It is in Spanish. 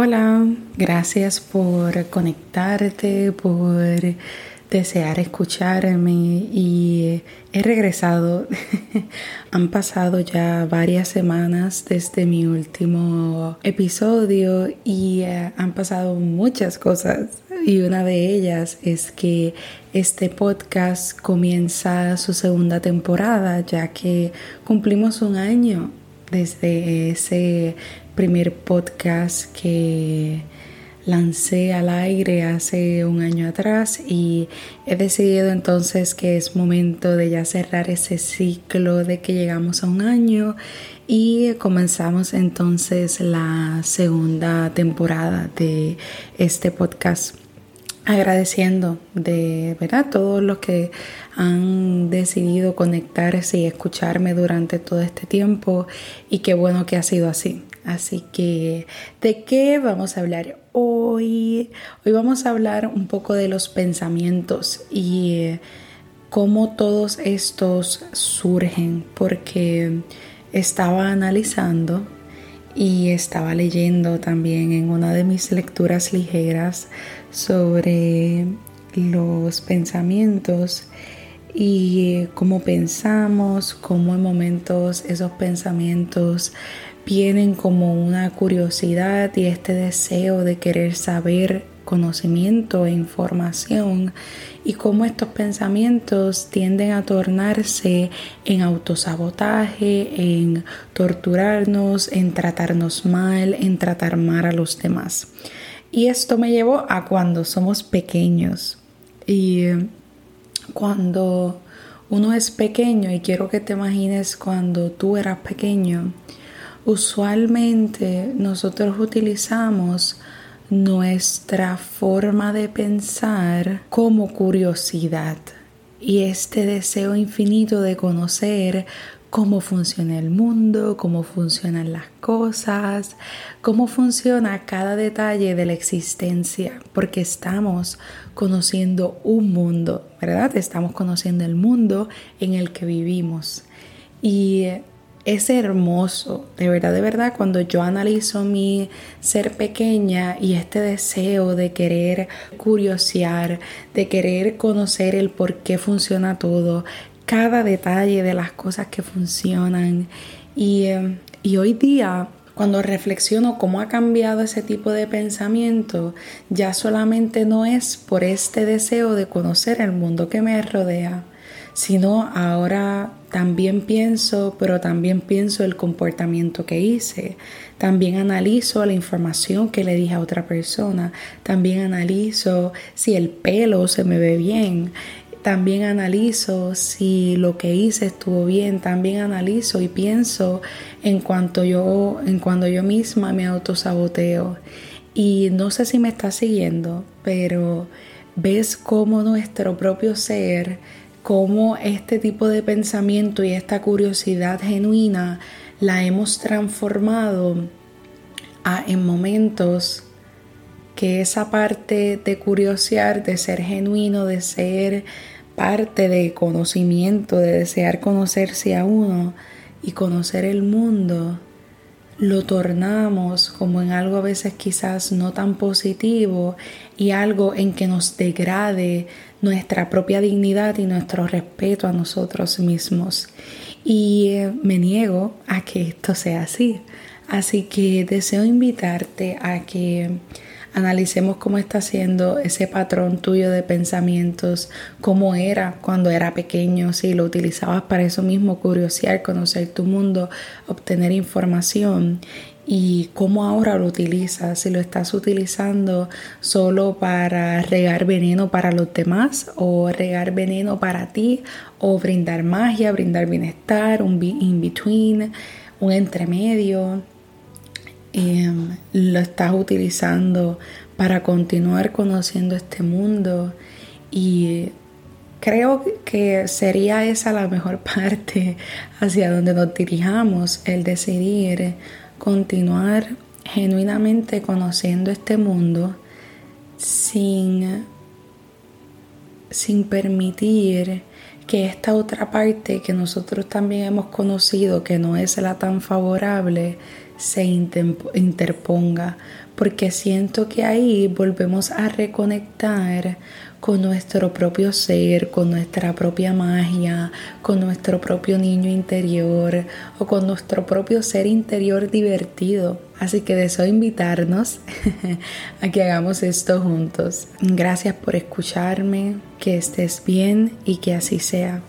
Hola, gracias por conectarte, por desear escucharme y he regresado. Han pasado ya varias semanas desde mi último episodio y eh, han pasado muchas cosas y una de ellas es que este podcast comienza su segunda temporada ya que cumplimos un año desde ese primer podcast que lancé al aire hace un año atrás y he decidido entonces que es momento de ya cerrar ese ciclo de que llegamos a un año y comenzamos entonces la segunda temporada de este podcast agradeciendo de verdad todos los que han decidido conectarse y escucharme durante todo este tiempo y qué bueno que ha sido así. Así que, ¿de qué vamos a hablar hoy? Hoy vamos a hablar un poco de los pensamientos y eh, cómo todos estos surgen, porque estaba analizando y estaba leyendo también en una de mis lecturas ligeras sobre los pensamientos y cómo pensamos, cómo en momentos esos pensamientos vienen como una curiosidad y este deseo de querer saber conocimiento e información y cómo estos pensamientos tienden a tornarse en autosabotaje, en torturarnos, en tratarnos mal, en tratar mal a los demás. Y esto me llevó a cuando somos pequeños. Y cuando uno es pequeño, y quiero que te imagines cuando tú eras pequeño, usualmente nosotros utilizamos nuestra forma de pensar como curiosidad y este deseo infinito de conocer cómo funciona el mundo, cómo funcionan las cosas, cómo funciona cada detalle de la existencia, porque estamos conociendo un mundo, ¿verdad? Estamos conociendo el mundo en el que vivimos. Y es hermoso, de verdad, de verdad, cuando yo analizo mi ser pequeña y este deseo de querer curiosear, de querer conocer el por qué funciona todo, cada detalle de las cosas que funcionan. Y, eh, y hoy día cuando reflexiono cómo ha cambiado ese tipo de pensamiento, ya solamente no es por este deseo de conocer el mundo que me rodea, sino ahora también pienso, pero también pienso el comportamiento que hice, también analizo la información que le dije a otra persona, también analizo si el pelo se me ve bien, también analizo si lo que hice estuvo bien, también analizo y pienso en cuanto yo, en cuando yo misma me autosaboteo. Y no sé si me está siguiendo, pero ves cómo nuestro propio ser cómo este tipo de pensamiento y esta curiosidad genuina la hemos transformado a, en momentos que esa parte de curiosear, de ser genuino, de ser parte de conocimiento, de desear conocerse a uno y conocer el mundo, lo tornamos como en algo a veces quizás no tan positivo y algo en que nos degrade nuestra propia dignidad y nuestro respeto a nosotros mismos. Y eh, me niego a que esto sea así. Así que deseo invitarte a que analicemos cómo está siendo ese patrón tuyo de pensamientos, cómo era cuando era pequeño, si lo utilizabas para eso mismo, curiosear, conocer tu mundo, obtener información y cómo ahora lo utilizas, si lo estás utilizando solo para regar veneno para los demás o regar veneno para ti o brindar magia, brindar bienestar, un in-between, un entremedio Em, lo estás utilizando para continuar conociendo este mundo. Y creo que sería esa la mejor parte hacia donde nos dirijamos, el decidir continuar genuinamente conociendo este mundo sin, sin permitir que esta otra parte que nosotros también hemos conocido, que no es la tan favorable, se interponga, porque siento que ahí volvemos a reconectar con nuestro propio ser, con nuestra propia magia, con nuestro propio niño interior o con nuestro propio ser interior divertido. Así que deseo invitarnos a que hagamos esto juntos. Gracias por escucharme, que estés bien y que así sea.